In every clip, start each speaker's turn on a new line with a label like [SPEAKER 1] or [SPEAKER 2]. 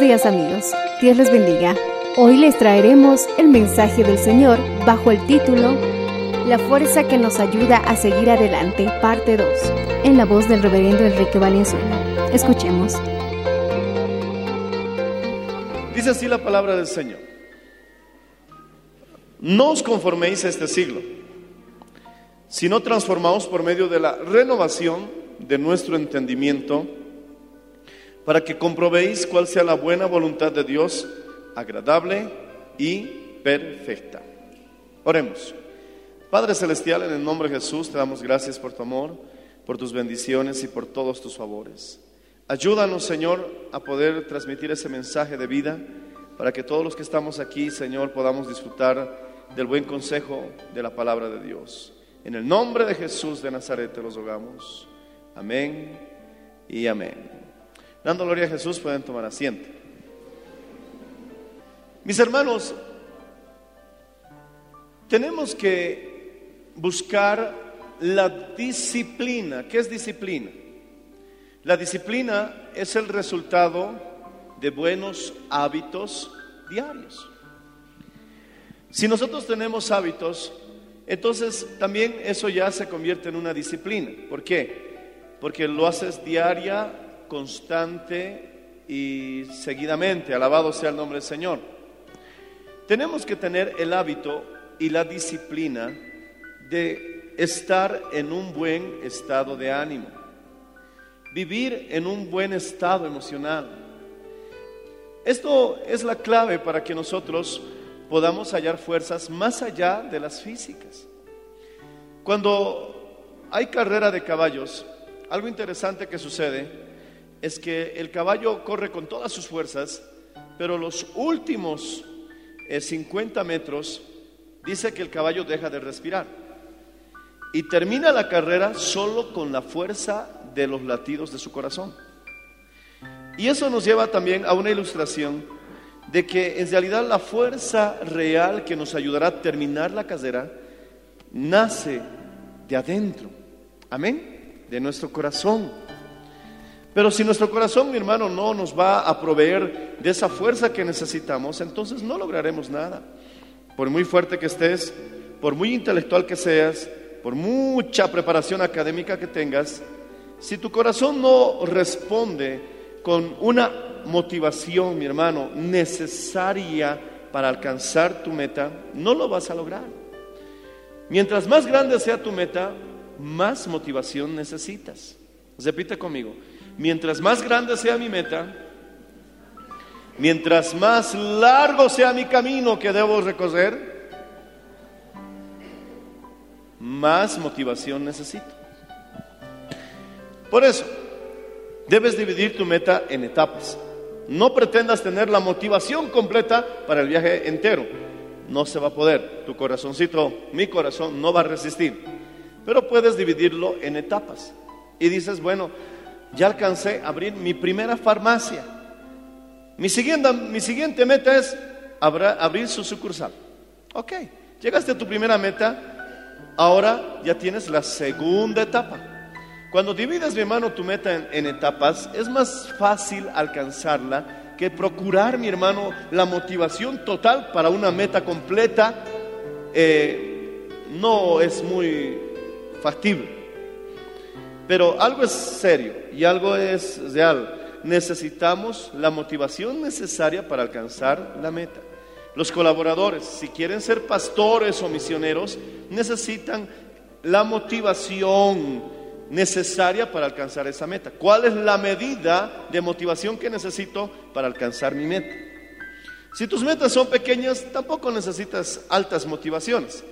[SPEAKER 1] Días amigos, Dios les bendiga. Hoy les traeremos el mensaje del Señor bajo el título La fuerza que nos ayuda a seguir adelante, parte 2, en la voz del reverendo Enrique Valenzuela. Escuchemos.
[SPEAKER 2] Dice así la palabra del Señor. No os conforméis a este siglo, sino transformaos por medio de la renovación de nuestro entendimiento, para que comprobéis cuál sea la buena voluntad de Dios, agradable y perfecta. Oremos. Padre Celestial, en el nombre de Jesús te damos gracias por tu amor, por tus bendiciones y por todos tus favores. Ayúdanos, Señor, a poder transmitir ese mensaje de vida para que todos los que estamos aquí, Señor, podamos disfrutar del buen consejo de la palabra de Dios. En el nombre de Jesús de Nazaret te los rogamos. Amén y amén. Dando gloria a Jesús, pueden tomar asiento. Mis hermanos, tenemos que buscar la disciplina. ¿Qué es disciplina? La disciplina es el resultado de buenos hábitos diarios. Si nosotros tenemos hábitos, entonces también eso ya se convierte en una disciplina. ¿Por qué? Porque lo haces diaria, constante y seguidamente. Alabado sea el nombre del Señor. Tenemos que tener el hábito y la disciplina de estar en un buen estado de ánimo, vivir en un buen estado emocional. Esto es la clave para que nosotros podamos hallar fuerzas más allá de las físicas. Cuando hay carrera de caballos, algo interesante que sucede es que el caballo corre con todas sus fuerzas, pero los últimos eh, 50 metros dice que el caballo deja de respirar y termina la carrera solo con la fuerza de los latidos de su corazón. Y eso nos lleva también a una ilustración de que en realidad la fuerza real que nos ayudará a terminar la carrera nace de adentro. Amén. De nuestro corazón. Pero si nuestro corazón, mi hermano, no nos va a proveer de esa fuerza que necesitamos, entonces no lograremos nada. Por muy fuerte que estés, por muy intelectual que seas, por mucha preparación académica que tengas, si tu corazón no responde con una motivación, mi hermano, necesaria para alcanzar tu meta, no lo vas a lograr. Mientras más grande sea tu meta, más motivación necesitas. Repite conmigo. Mientras más grande sea mi meta, mientras más largo sea mi camino que debo recorrer, más motivación necesito. Por eso, debes dividir tu meta en etapas. No pretendas tener la motivación completa para el viaje entero. No se va a poder. Tu corazoncito, mi corazón, no va a resistir. Pero puedes dividirlo en etapas. Y dices, bueno, ya alcancé a abrir mi primera farmacia. Mi siguiente, meta es abrir su sucursal. Ok, Llegaste a tu primera meta, ahora ya tienes la segunda etapa. Cuando divides, mi hermano, tu meta en, en etapas, es más fácil alcanzarla que procurar, mi hermano, la motivación total para una meta completa. eh, no es muy factible. Pero algo es serio y algo es real. Necesitamos la motivación necesaria para alcanzar la meta. Los colaboradores, si quieren ser pastores o misioneros, necesitan la motivación necesaria para alcanzar esa meta. ¿Cuál es la medida de motivación que necesito para alcanzar mi meta? Si tus metas son pequeñas, tampoco necesitas altas motivaciones.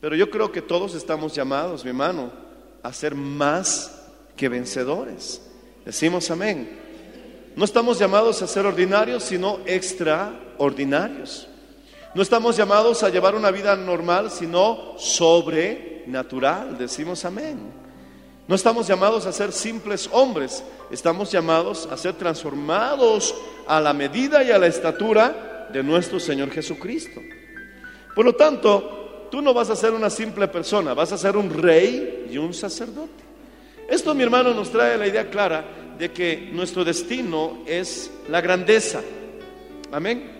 [SPEAKER 2] Pero yo creo que todos estamos llamados, mi hermano, a ser más que vencedores. Decimos amén. No estamos llamados a ser ordinarios, sino extraordinarios. No estamos llamados a llevar una vida normal, sino sobrenatural. Decimos amén. No estamos llamados a ser simples hombres, estamos llamados a ser transformados a la medida y a la estatura de nuestro Señor Jesucristo. Por lo tanto, tú no vas a ser una simple persona, vas a ser un rey y un sacerdote. Esto, mi hermano, nos trae la idea clara de que nuestro destino es la grandeza. Amén.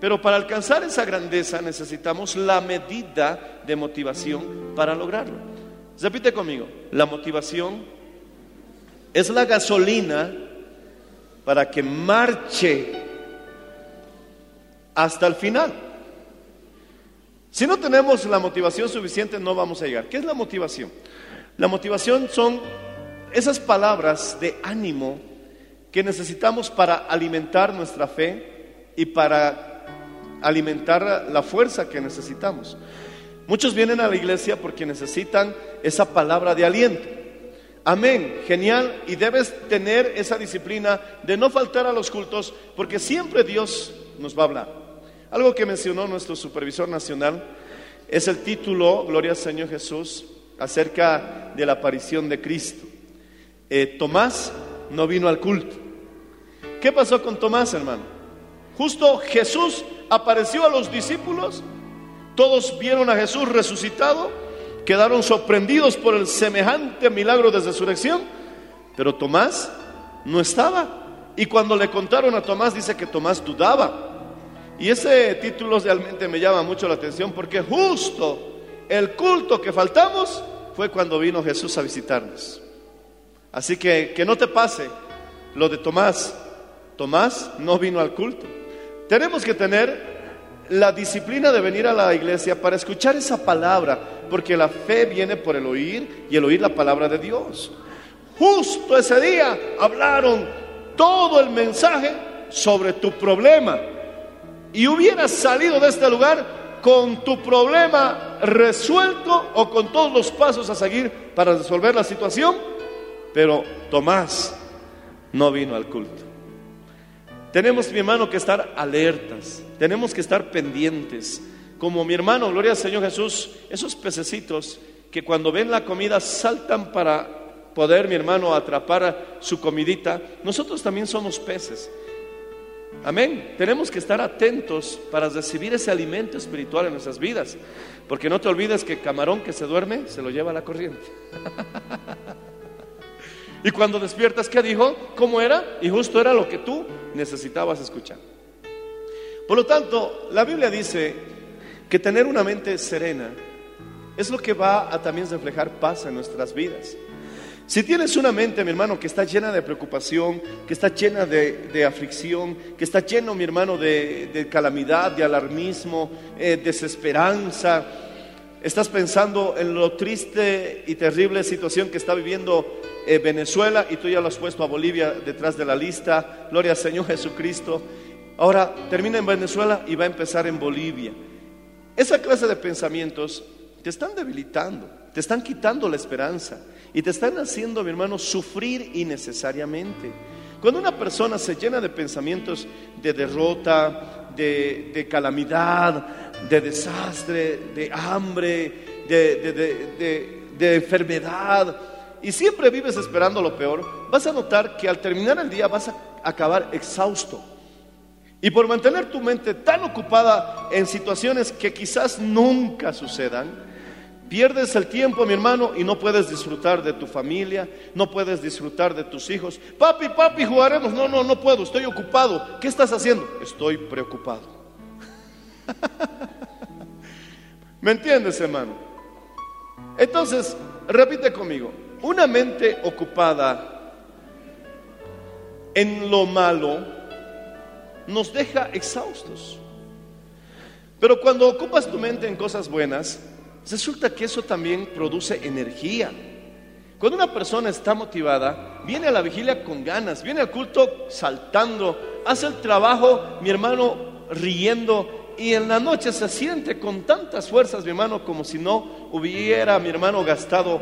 [SPEAKER 2] Pero para alcanzar esa grandeza necesitamos la medida de motivación para lograrlo. Repite conmigo, la motivación es la gasolina para que marche hasta el final. Si no tenemos la motivación suficiente no vamos a llegar. ¿Qué es la motivación? La motivación son esas palabras de ánimo que necesitamos para alimentar nuestra fe y para alimentar la fuerza que necesitamos. Muchos vienen a la iglesia porque necesitan esa palabra de aliento. Amén, genial. Y debes tener esa disciplina de no faltar a los cultos porque siempre Dios nos va a hablar. Algo que mencionó nuestro supervisor nacional es el título, Gloria al Señor Jesús, acerca de la aparición de Cristo. Eh, Tomás no vino al culto. ¿Qué pasó con Tomás, hermano? Justo Jesús apareció a los discípulos, todos vieron a Jesús resucitado, quedaron sorprendidos por el semejante milagro de resurrección, pero Tomás no estaba. Y cuando le contaron a Tomás, dice que Tomás dudaba. Y ese título realmente me llama mucho la atención porque justo el culto que faltamos fue cuando vino Jesús a visitarnos. Así que que no te pase lo de Tomás. Tomás no vino al culto. Tenemos que tener la disciplina de venir a la iglesia para escuchar esa palabra, porque la fe viene por el oír y el oír la palabra de Dios. Justo ese día hablaron todo el mensaje sobre tu problema y hubieras salido de este lugar con tu problema resuelto o con todos los pasos a seguir para resolver la situación, pero Tomás no vino al culto. Tenemos, mi hermano, que estar alertas, tenemos que estar pendientes. Como mi hermano, gloria al Señor Jesús, esos pececitos que cuando ven la comida saltan para poder, mi hermano, atrapar su comidita, nosotros también somos peces. Amén. Tenemos que estar atentos para recibir ese alimento espiritual en nuestras vidas. Porque no te olvides que camarón que se duerme se lo lleva la corriente. y cuando despiertas, ¿qué dijo? ¿Cómo era? Y justo era lo que tú necesitabas escuchar. Por lo tanto, la Biblia dice que tener una mente serena es lo que va a también reflejar paz en nuestras vidas. Si tienes una mente, mi hermano, que está llena de preocupación, que está llena de, de aflicción, que está lleno, mi hermano, de, de calamidad, de alarmismo, eh, desesperanza, estás pensando en lo triste y terrible situación que está viviendo eh, Venezuela y tú ya lo has puesto a Bolivia detrás de la lista, gloria al Señor Jesucristo. Ahora termina en Venezuela y va a empezar en Bolivia. Esa clase de pensamientos te están debilitando, te están quitando la esperanza y te están haciendo, mi hermano, sufrir innecesariamente. Cuando una persona se llena de pensamientos de derrota, de, calamidad, de desastre, de hambre, de, de enfermedad, y siempre vives esperando lo peor, vas a notar que al terminar el día vas a acabar exhausto. Y por mantener tu mente tan ocupada en situaciones que quizás nunca sucedan, pierdes el tiempo, mi hermano, y no puedes disfrutar de tu familia, no puedes disfrutar de tus hijos. Papi, papi, jugaremos. No, no, no puedo, estoy ocupado. ¿Qué estás haciendo? Estoy preocupado. ¿Me entiendes, hermano? Entonces, repite conmigo, una mente ocupada en lo malo, nos deja exhaustos. Pero cuando ocupas tu mente en cosas buenas, resulta que eso también produce energía. Cuando una persona está motivada, viene a la vigilia con ganas, viene al culto saltando, hace el trabajo, mi hermano, riendo, y en la noche se siente con tantas fuerzas, mi hermano, como si no hubiera, mi hermano, gastado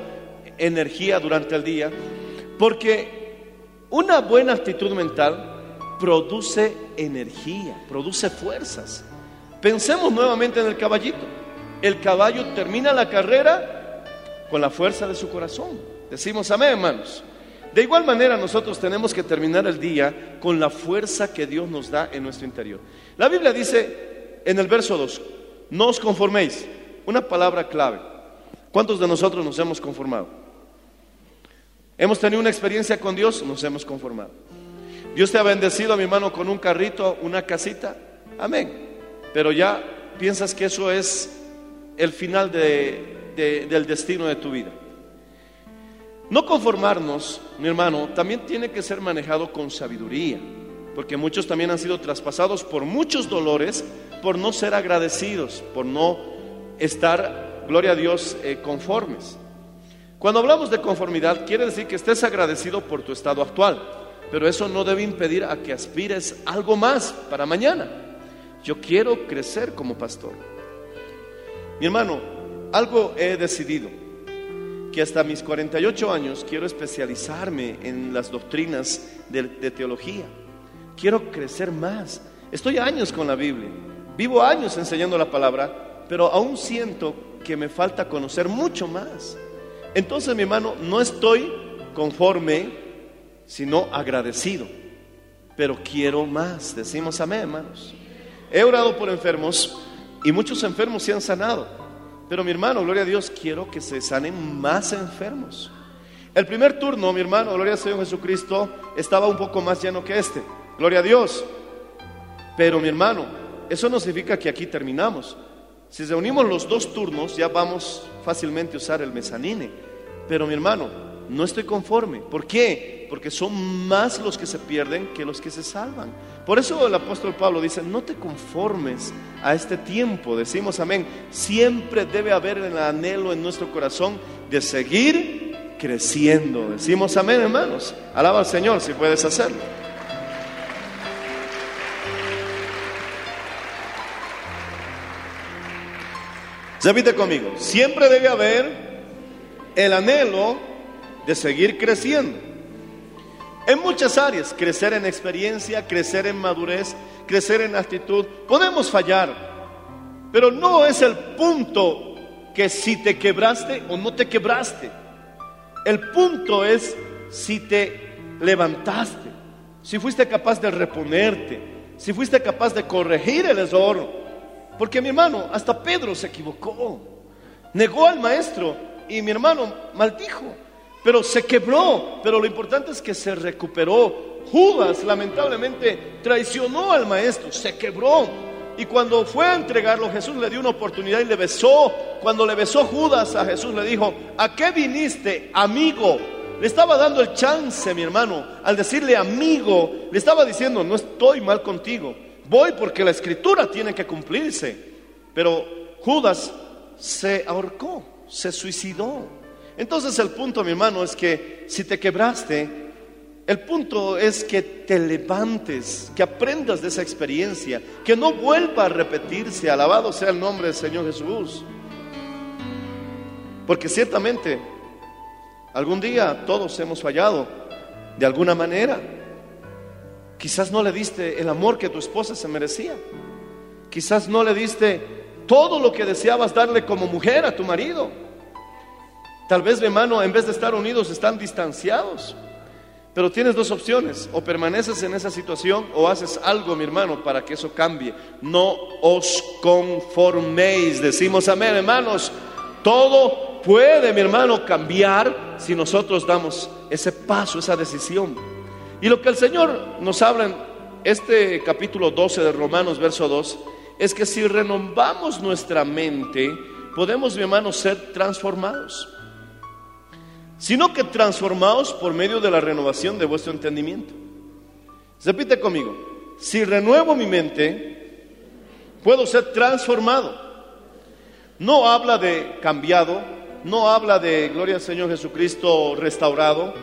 [SPEAKER 2] energía durante el día. Porque una buena actitud mental produce energía, produce fuerzas. Pensemos nuevamente en el caballito. El caballo termina la carrera con la fuerza de su corazón. Decimos amén, hermanos. De igual manera nosotros tenemos que terminar el día con la fuerza que Dios nos da en nuestro interior. La Biblia dice en el verso 2, no os conforméis. Una palabra clave. ¿Cuántos de nosotros nos hemos conformado? Hemos tenido una experiencia con Dios, nos hemos conformado. Dios te ha bendecido, mi hermano, con un carrito, una casita. Amén. Pero ya piensas que eso es el final del destino de tu vida. No conformarnos, mi hermano, también tiene que ser manejado con sabiduría, porque muchos también han sido traspasados por muchos dolores por no ser agradecidos, por no estar, gloria a Dios, eh, conformes. Cuando hablamos de conformidad, quiere decir que estés agradecido por tu estado actual. Pero eso no debe impedir a que aspires algo más para mañana. Yo quiero crecer como pastor. Mi hermano, algo he decidido, que hasta mis 48 años quiero especializarme en las doctrinas de, teología. Quiero crecer más. Estoy años con la Biblia, vivo años enseñando la palabra, pero aún siento que me falta conocer mucho más. Entonces, mi hermano, no estoy conforme sino agradecido. Pero quiero más. Decimos amén, hermanos. He orado por enfermos y muchos enfermos se han sanado. Pero mi hermano, gloria a Dios, quiero que se sanen más enfermos. El primer turno, mi hermano, gloria al Señor Jesucristo, estaba un poco más lleno que este. Gloria a Dios. Pero mi hermano, eso no significa que aquí terminamos. Si reunimos los dos turnos, ya vamos fácilmente a usar el mezanine. Pero mi hermano, no estoy conforme. ¿Por qué? Porque son más los que se pierden que los que se salvan. Por eso el apóstol Pablo dice, no te conformes a este tiempo. Decimos amén. Siempre debe haber el anhelo en nuestro corazón de seguir creciendo. Decimos amén, hermanos. Alaba al Señor si puedes hacerlo. Repite conmigo, siempre debe haber el anhelo de seguir creciendo. En muchas áreas, crecer en experiencia, crecer en madurez, crecer en actitud. Podemos fallar, pero no es el punto que si te quebraste o no te quebraste. El punto es si te levantaste, si fuiste capaz de reponerte, si fuiste capaz de corregir el error. Porque mi hermano, hasta Pedro se equivocó, negó al maestro y mi hermano maldijo pero se quebró, pero lo importante es que se recuperó. Judas lamentablemente traicionó al maestro, se quebró. Y cuando fue a entregarlo, Jesús le dio una oportunidad y le besó. Cuando le besó Judas a Jesús, le dijo, ¿a qué viniste, amigo? Le estaba dando el chance, mi hermano, al decirle amigo, le estaba diciendo, no estoy mal contigo, voy porque la escritura tiene que cumplirse. Pero Judas se ahorcó, se suicidó. Entonces el punto, mi hermano, es que si te quebraste, el punto es que te levantes, que aprendas de esa experiencia, que no vuelva a repetirse. Alabado sea el nombre del Señor Jesús. Porque ciertamente algún día todos hemos fallado de alguna manera. Quizás no le diste el amor que tu esposa se merecía. Quizás no le diste todo lo que deseabas darle como mujer a tu marido. Tal vez, mi hermano, en vez de estar unidos, están distanciados. Pero tienes dos opciones, o permaneces en esa situación o haces algo, mi hermano, para que eso cambie. No os conforméis, decimos amén, hermanos. Todo puede, mi hermano, cambiar si nosotros damos ese paso, esa decisión. Y lo que el Señor nos habla en este capítulo 12 de Romanos, verso 2, es que si renovamos nuestra mente, podemos, mi hermano, ser transformados sino que transformados por medio de la renovación de vuestro entendimiento. Repite conmigo, si renuevo mi mente, puedo ser transformado. No habla de cambiado, no habla de gloria al Señor Jesucristo restaurado,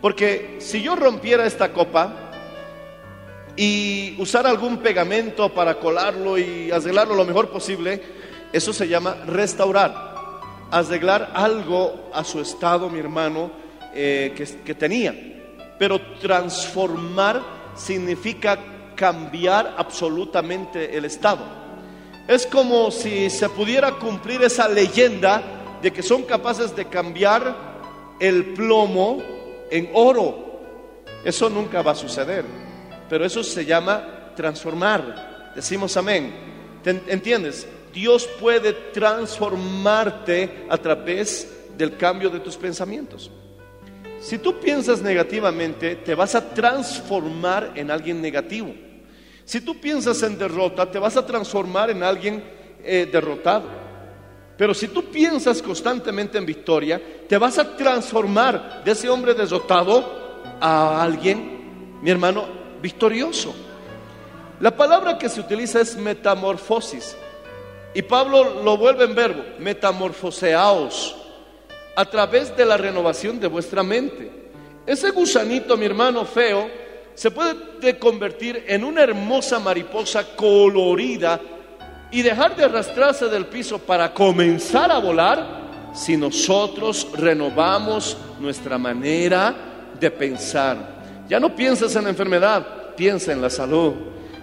[SPEAKER 2] porque si yo rompiera esta copa y usara algún pegamento para colarlo y arreglarlo lo mejor posible, eso se llama restaurar arreglar algo a su estado, mi hermano, eh, que, que tenía. Pero transformar significa cambiar absolutamente el estado. Es como si se pudiera cumplir esa leyenda de que son capaces de cambiar el plomo en oro. Eso nunca va a suceder, pero eso se llama transformar. Decimos amén. ¿Te ¿Entiendes? Dios puede transformarte a través del cambio de tus pensamientos. Si tú piensas negativamente, te vas a transformar en alguien negativo. Si tú piensas en derrota, te vas a transformar en alguien eh, derrotado. Pero si tú piensas constantemente en victoria, te vas a transformar de ese hombre derrotado a alguien, mi hermano, victorioso. La palabra que se utiliza es metamorfosis. Y Pablo lo vuelve en verbo, metamorfoseaos, a través de la renovación de vuestra mente. Ese gusanito, mi hermano feo, se puede convertir en una hermosa mariposa colorida y dejar de arrastrarse del piso para comenzar a volar si nosotros renovamos nuestra manera de pensar. Ya no piensas en la enfermedad, piensa en la salud.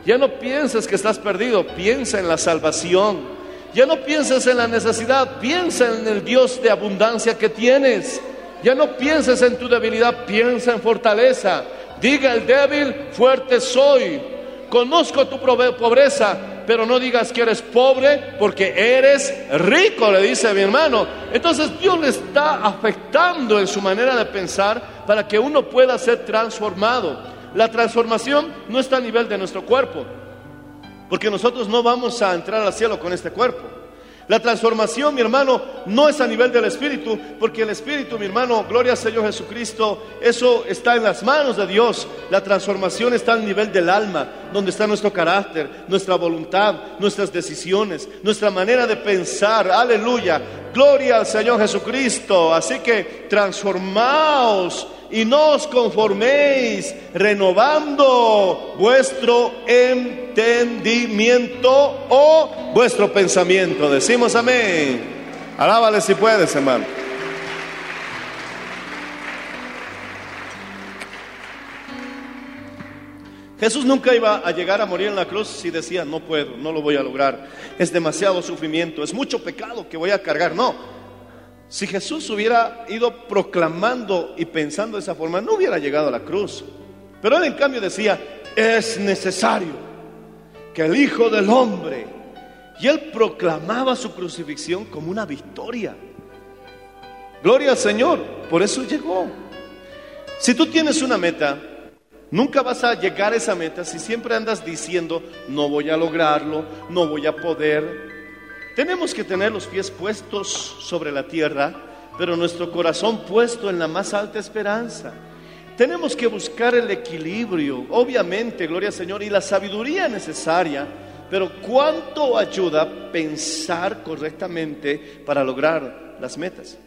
[SPEAKER 2] Ya no pienses que estás perdido, piensa en la salvación. Ya no pienses en la necesidad, piensa en el Dios de abundancia que tienes. Ya no pienses en tu debilidad, piensa en fortaleza. Diga el débil, fuerte soy. Conozco tu pobreza, pero no digas que eres pobre porque eres rico, le dice mi hermano. Entonces Dios le está afectando en su manera de pensar para que uno pueda ser transformado. La transformación no está a nivel de nuestro cuerpo, porque nosotros no vamos a entrar al cielo con este cuerpo. La transformación, mi hermano, no es a nivel del Espíritu, porque el Espíritu, mi hermano, gloria al Señor Jesucristo, eso está en las manos de Dios. La transformación está a nivel del alma, donde está nuestro carácter, nuestra voluntad, nuestras decisiones, nuestra manera de pensar. Aleluya. Gloria al Señor Jesucristo. Así que transformaos y no os conforméis, renovando vuestro entendimiento o vuestro pensamiento. Decimos amén. Alábale si puedes, hermano. Jesús nunca iba a llegar a morir en la cruz si decía, no puedo, no lo voy a lograr, es demasiado sufrimiento, es mucho pecado que voy a cargar. No, si Jesús hubiera ido proclamando y pensando de esa forma, no hubiera llegado a la cruz. Pero él en cambio decía, es necesario que el Hijo del Hombre, y él proclamaba su crucifixión como una victoria. Gloria al Señor, por eso llegó. Si tú tienes una meta, nunca vas a llegar a esa meta si siempre andas diciendo, no voy a lograrlo, no voy a poder, tenemos que tener los pies puestos sobre la tierra, pero nuestro corazón puesto en la más alta esperanza. Tenemos que buscar el equilibrio, obviamente, gloria al Señor, y la sabiduría necesaria, pero ¿cuánto ayuda pensar correctamente para lograr las metas?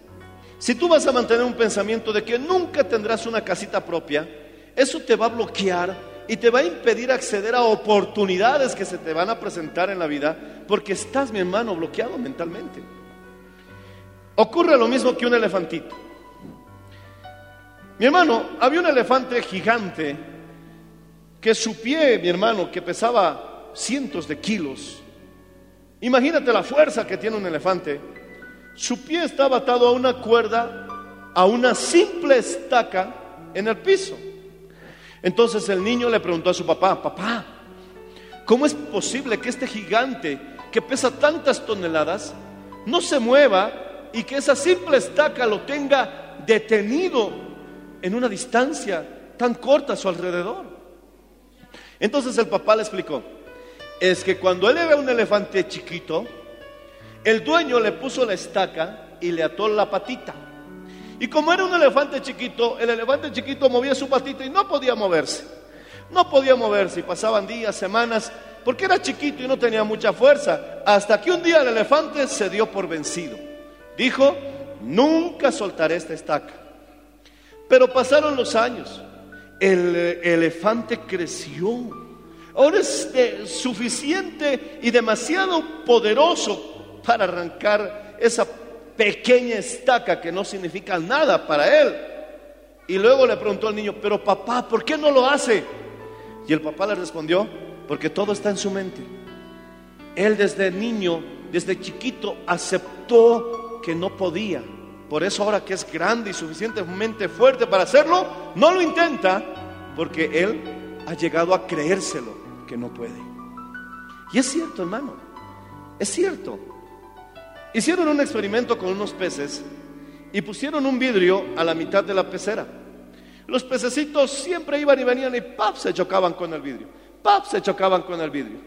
[SPEAKER 2] Si tú vas a mantener un pensamiento de que nunca tendrás una casita propia, eso te va a bloquear y te va a impedir acceder a oportunidades que se te van a presentar en la vida porque estás, mi hermano, bloqueado mentalmente. Ocurre lo mismo que un elefantito. Mi hermano, había un elefante gigante que su pie, mi hermano, que pesaba cientos de kilos. Imagínate la fuerza que tiene un elefante. Su pie estaba atado a una cuerda, a una simple estaca en el piso. Entonces el niño le preguntó a su papá, papá, ¿cómo es posible que este gigante que pesa tantas toneladas no se mueva y que esa simple estaca lo tenga detenido en una distancia tan corta a su alrededor? Entonces el papá le explicó, es que cuando él era un elefante chiquito, el dueño le puso la estaca y le ató la patita. Y como era un elefante chiquito, el elefante chiquito movía su patita y no podía moverse. No podía moverse y pasaban días, semanas, porque era chiquito y no tenía mucha fuerza, hasta que un día el elefante se dio por vencido. Dijo, nunca soltaré esta estaca. Pero pasaron los años, el eh, elefante creció. Ahora es eh, suficiente y demasiado poderoso para arrancar esa pequeña estaca que no significa nada para él. Y luego le preguntó al niño, pero papá, ¿por qué no lo hace? Y el papá le respondió, porque todo está en su mente. Él desde niño, desde chiquito, aceptó que no podía. Por eso ahora que es grande y suficientemente fuerte para hacerlo, no lo intenta, porque él ha llegado a creérselo que no puede. Y es cierto, hermano, es cierto. Hicieron un experimento con unos peces y pusieron un vidrio a la mitad de la pecera. Los pececitos siempre iban y venían y ¡pap! se chocaban con el vidrio. ¡Pap! se chocaban con el vidrio.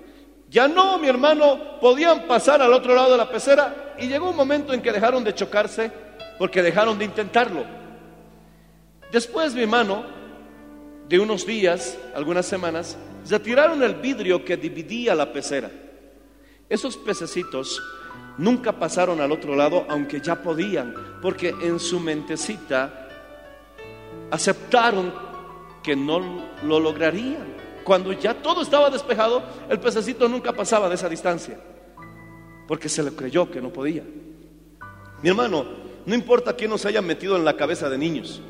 [SPEAKER 2] Ya no, mi hermano, podían pasar al otro lado de la pecera y llegó un momento en que dejaron de chocarse porque dejaron de intentarlo. Después, mi hermano, de unos días, algunas semanas, retiraron el vidrio que dividía la pecera. Esos pececitos nunca pasaron al otro lado, aunque ya podían, porque en su mentecita aceptaron que no lo lograrían. Cuando ya todo estaba despejado, el pececito nunca pasaba de esa distancia, porque se le creyó que no podía. Mi hermano, no importa quién nos haya metido en la cabeza de niños,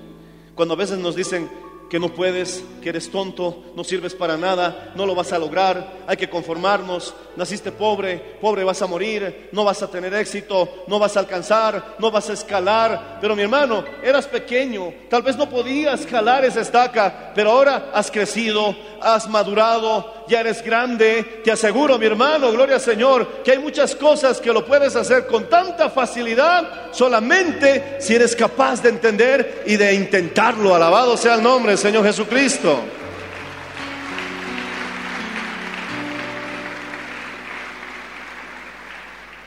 [SPEAKER 2] cuando a veces nos dicen, que no puedes, que eres tonto, no sirves para nada, no lo vas a lograr, hay que conformarnos, naciste pobre, pobre vas a morir, no vas a tener éxito, no vas a alcanzar, no vas a escalar. Pero mi hermano, eras pequeño, tal vez no podías escalar esa estaca, pero ahora has crecido, has madurado, ya eres grande. Te aseguro, mi hermano, gloria al Señor, que hay muchas cosas que lo puedes hacer con tanta facilidad solamente si eres capaz de entender y de intentarlo. Alabado sea el nombre del Señor Jesucristo.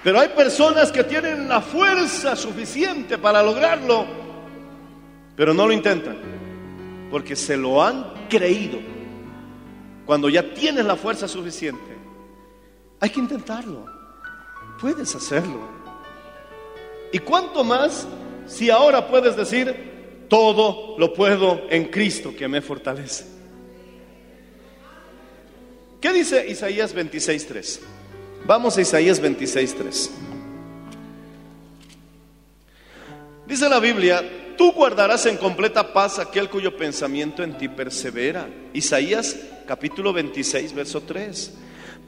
[SPEAKER 2] Pero hay personas que tienen la fuerza suficiente para lograrlo, pero no lo intentan, porque se lo han creído. Cuando ya tienes la fuerza suficiente, hay que intentarlo. Puedes hacerlo. ¿Y cuánto más si ahora puedes decir, todo lo puedo en Cristo que me fortalece? ¿Qué dice Isaías 26.3? Vamos a Isaías 26.3. Dice la Biblia, tú guardarás en completa paz aquel cuyo pensamiento en ti persevera. Isaías capítulo 26, verso 3.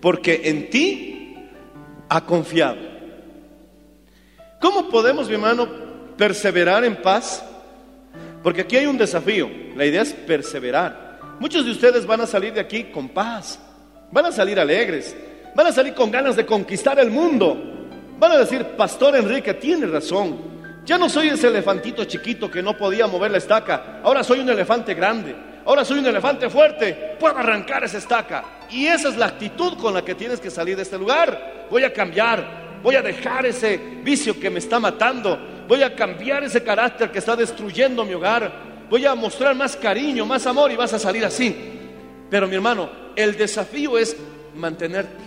[SPEAKER 2] Porque en ti ha confiado. ¿Cómo podemos, mi hermano, perseverar en paz? Porque aquí hay un desafío. La idea es perseverar. Muchos de ustedes van a salir de aquí con paz. Van a salir alegres. Van a salir con ganas de conquistar el mundo. Van a decir, Pastor Enrique, tiene razón. Ya no soy ese elefantito chiquito que no podía mover la estaca. Ahora soy un elefante grande. Ahora soy un elefante fuerte. Puedo arrancar esa estaca. Y esa es la actitud con la que tienes que salir de este lugar. Voy a cambiar. Voy a dejar ese vicio que me está matando. Voy a cambiar ese carácter que está destruyendo mi hogar. Voy a mostrar más cariño, más amor y vas a salir así. Pero mi hermano, el desafío es mantenerte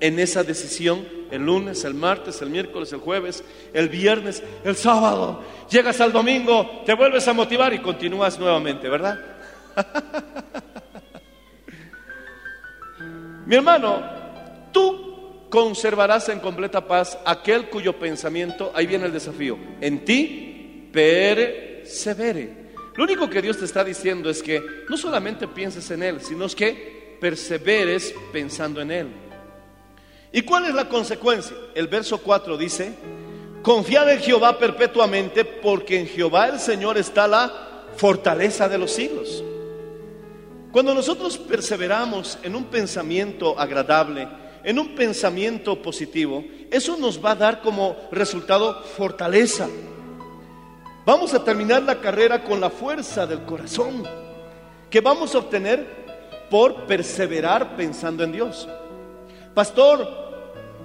[SPEAKER 2] en esa decisión el lunes, el martes, el miércoles, el jueves, el viernes, el sábado. Llegas al domingo, te vuelves a motivar y continúas nuevamente, ¿verdad? Mi hermano, tú conservarás en completa paz aquel cuyo pensamiento, ahí viene el desafío, en ti persevere. Lo único que Dios te está diciendo es que no solamente pienses en Él, sino que perseveres pensando en Él. ¿Y cuál es la consecuencia? El verso 4 dice, confiad en Jehová perpetuamente, porque en Jehová el Señor está la fortaleza de los siglos. Cuando nosotros perseveramos en un pensamiento agradable, en un pensamiento positivo, eso nos va a dar como resultado fortaleza. Vamos a terminar la carrera con la fuerza del corazón que vamos a obtener por perseverar pensando en Dios. Pastor,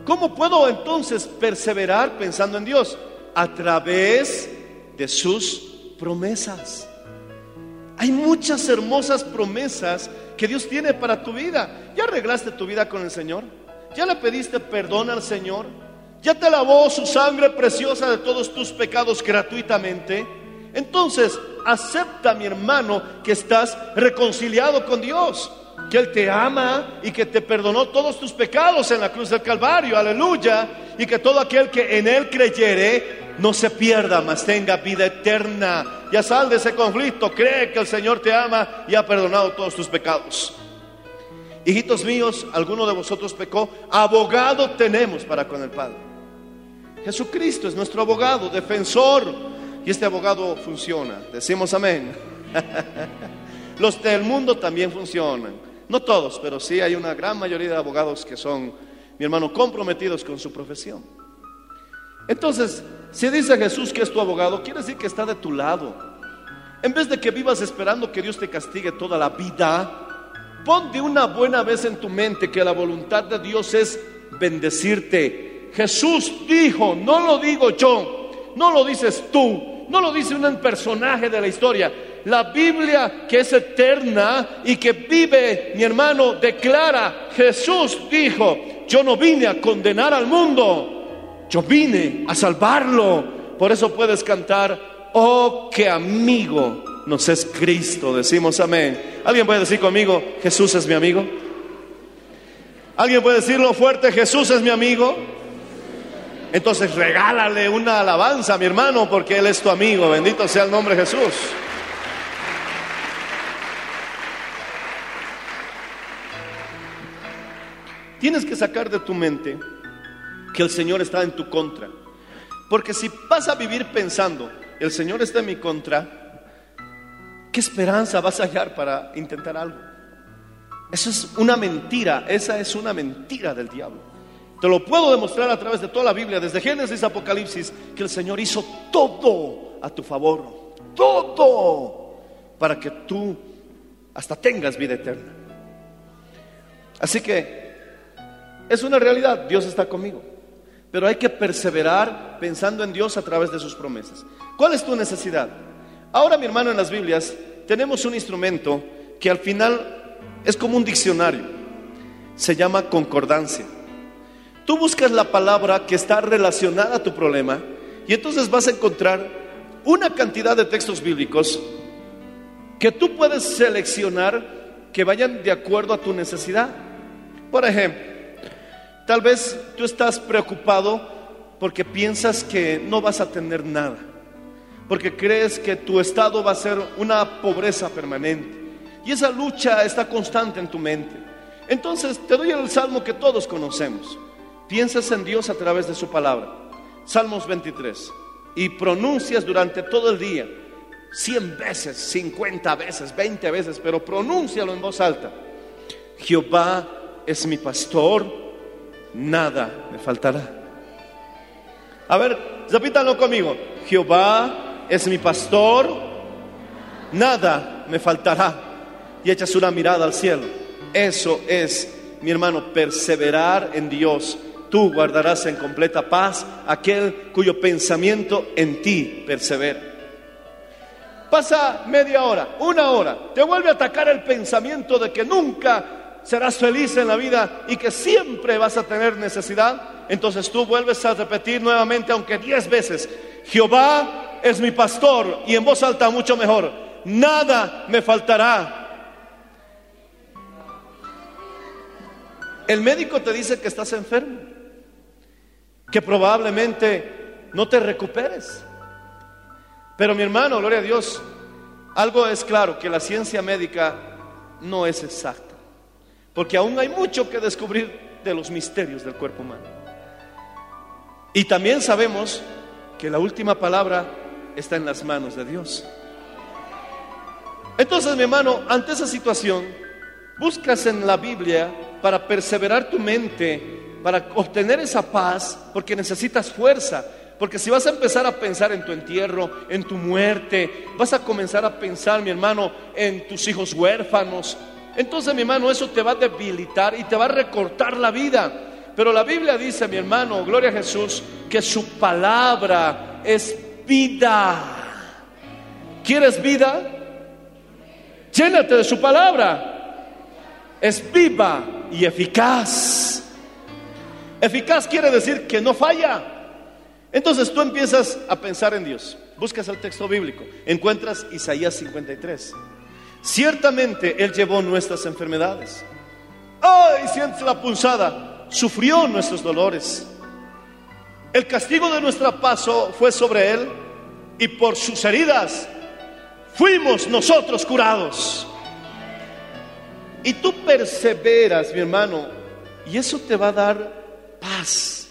[SPEAKER 2] ¿cómo puedo entonces perseverar pensando en Dios? A través de sus promesas. Hay muchas hermosas promesas que Dios tiene para tu vida. ¿Ya arreglaste tu vida con el Señor? ¿Ya le pediste perdón al Señor? ¿Ya te lavó su sangre preciosa de todos tus pecados gratuitamente? Entonces, acepta, mi hermano, que estás reconciliado con Dios, que Él te ama y que te perdonó todos tus pecados en la cruz del Calvario, aleluya, y que todo aquel que en Él creyere no se pierda, mas tenga vida eterna. Ya sal de ese conflicto, cree que el Señor te ama y ha perdonado todos tus pecados. Hijitos míos, alguno de vosotros pecó, abogado tenemos para con el Padre. Jesucristo es nuestro abogado, defensor, y este abogado funciona. Decimos amén. Los del mundo también funcionan. No todos, pero sí hay una gran mayoría de abogados que son, mi hermano, comprometidos con su profesión. Entonces, si dice Jesús que es tu abogado, quiere decir que está de tu lado. En vez de que vivas esperando que Dios te castigue toda la vida, Pon de una buena vez en tu mente que la voluntad de Dios es bendecirte. Jesús dijo, no lo digo yo, no lo dices tú, no lo dice un personaje de la historia. La Biblia que es eterna y que vive, mi hermano, declara, Jesús dijo, yo no vine a condenar al mundo, yo vine a salvarlo. Por eso puedes cantar, oh, qué amigo nos es Cristo. Decimos amén. ¿Alguien puede decir conmigo, Jesús es mi amigo? ¿Alguien puede decirlo fuerte, Jesús es mi amigo? Entonces regálale una alabanza a mi hermano porque Él es tu amigo. Bendito sea el nombre de Jesús. Tienes que sacar de tu mente que el Señor está en tu contra. Porque si vas a vivir pensando, el Señor está en mi contra, ¿Qué esperanza vas a hallar para intentar algo? Eso es una mentira, esa es una mentira del diablo. Te lo puedo demostrar a través de toda la Biblia, desde Génesis a Apocalipsis, que el Señor hizo todo a tu favor, todo, para que tú hasta tengas vida eterna. Así que es una realidad, Dios está conmigo, pero hay que perseverar pensando en Dios a través de sus promesas. ¿Cuál es tu necesidad? Ahora, mi hermano, en las Biblias tenemos un instrumento que al final es como un diccionario. Se llama concordancia. Tú buscas la palabra que está relacionada a tu problema y entonces vas a encontrar una cantidad de textos bíblicos que tú puedes seleccionar que vayan de acuerdo a tu necesidad. Por ejemplo, tal vez tú estás preocupado porque piensas que no vas a tener nada porque crees que tu estado va a ser una pobreza permanente. Y esa lucha está constante en tu mente. Entonces te doy el salmo que todos conocemos. Piensas en Dios a través de su palabra. Salmos 23. Y pronuncias durante todo el día, 100 veces, 50 veces, 20 veces, pero pronúncialo en voz alta. Jehová es mi pastor, nada me faltará. A ver, repítalo conmigo. Jehová es mi pastor, nada me faltará. Y echas una mirada al cielo. Eso es, mi hermano, perseverar en Dios. Tú guardarás en completa paz aquel cuyo pensamiento en ti persevera. Pasa media hora, una hora, te vuelve a atacar el pensamiento de que nunca serás feliz en la vida y que siempre vas a tener necesidad. Entonces tú vuelves a repetir nuevamente, aunque diez veces, Jehová es mi pastor y en voz alta mucho mejor, nada me faltará. El médico te dice que estás enfermo, que probablemente no te recuperes. Pero mi hermano, gloria a Dios, algo es claro, que la ciencia médica no es exacta, porque aún hay mucho que descubrir de los misterios del cuerpo humano. Y también sabemos que la última palabra está en las manos de Dios. Entonces, mi hermano, ante esa situación, buscas en la Biblia para perseverar tu mente, para obtener esa paz, porque necesitas fuerza. Porque si vas a empezar a pensar en tu entierro, en tu muerte, vas a comenzar a pensar, mi hermano, en tus hijos huérfanos. Entonces, mi hermano, eso te va a debilitar y te va a recortar la vida. Pero la Biblia dice, mi hermano, gloria a Jesús, que su palabra es vida. ¿Quieres vida? Llénate de su palabra. Es viva y eficaz. Eficaz quiere decir que no falla. Entonces tú empiezas a pensar en Dios. Buscas el texto bíblico. Encuentras Isaías 53. Ciertamente Él llevó nuestras enfermedades. ¡Ay! Sientes la punzada. Sufrió nuestros dolores. El castigo de nuestro paso fue sobre Él y por sus heridas fuimos nosotros curados. Y tú perseveras, mi hermano, y eso te va a dar paz.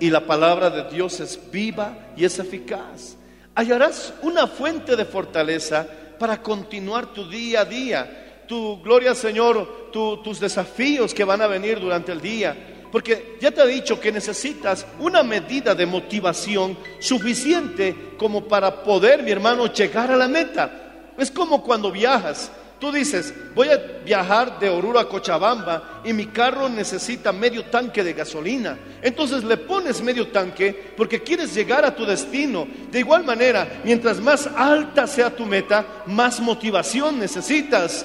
[SPEAKER 2] Y la palabra de Dios es viva y es eficaz. Hallarás una fuente de fortaleza para continuar tu día a día, tu gloria Señor, tu- tus desafíos que van a venir durante el día. Porque ya te he dicho que necesitas una medida de motivación suficiente como para poder, mi hermano, llegar a la meta. Es como cuando viajas. Tú dices, voy a viajar de Oruro a Cochabamba y mi carro necesita medio tanque de gasolina. Entonces le pones medio tanque porque quieres llegar a tu destino. De igual manera, mientras más alta sea tu meta, más motivación necesitas.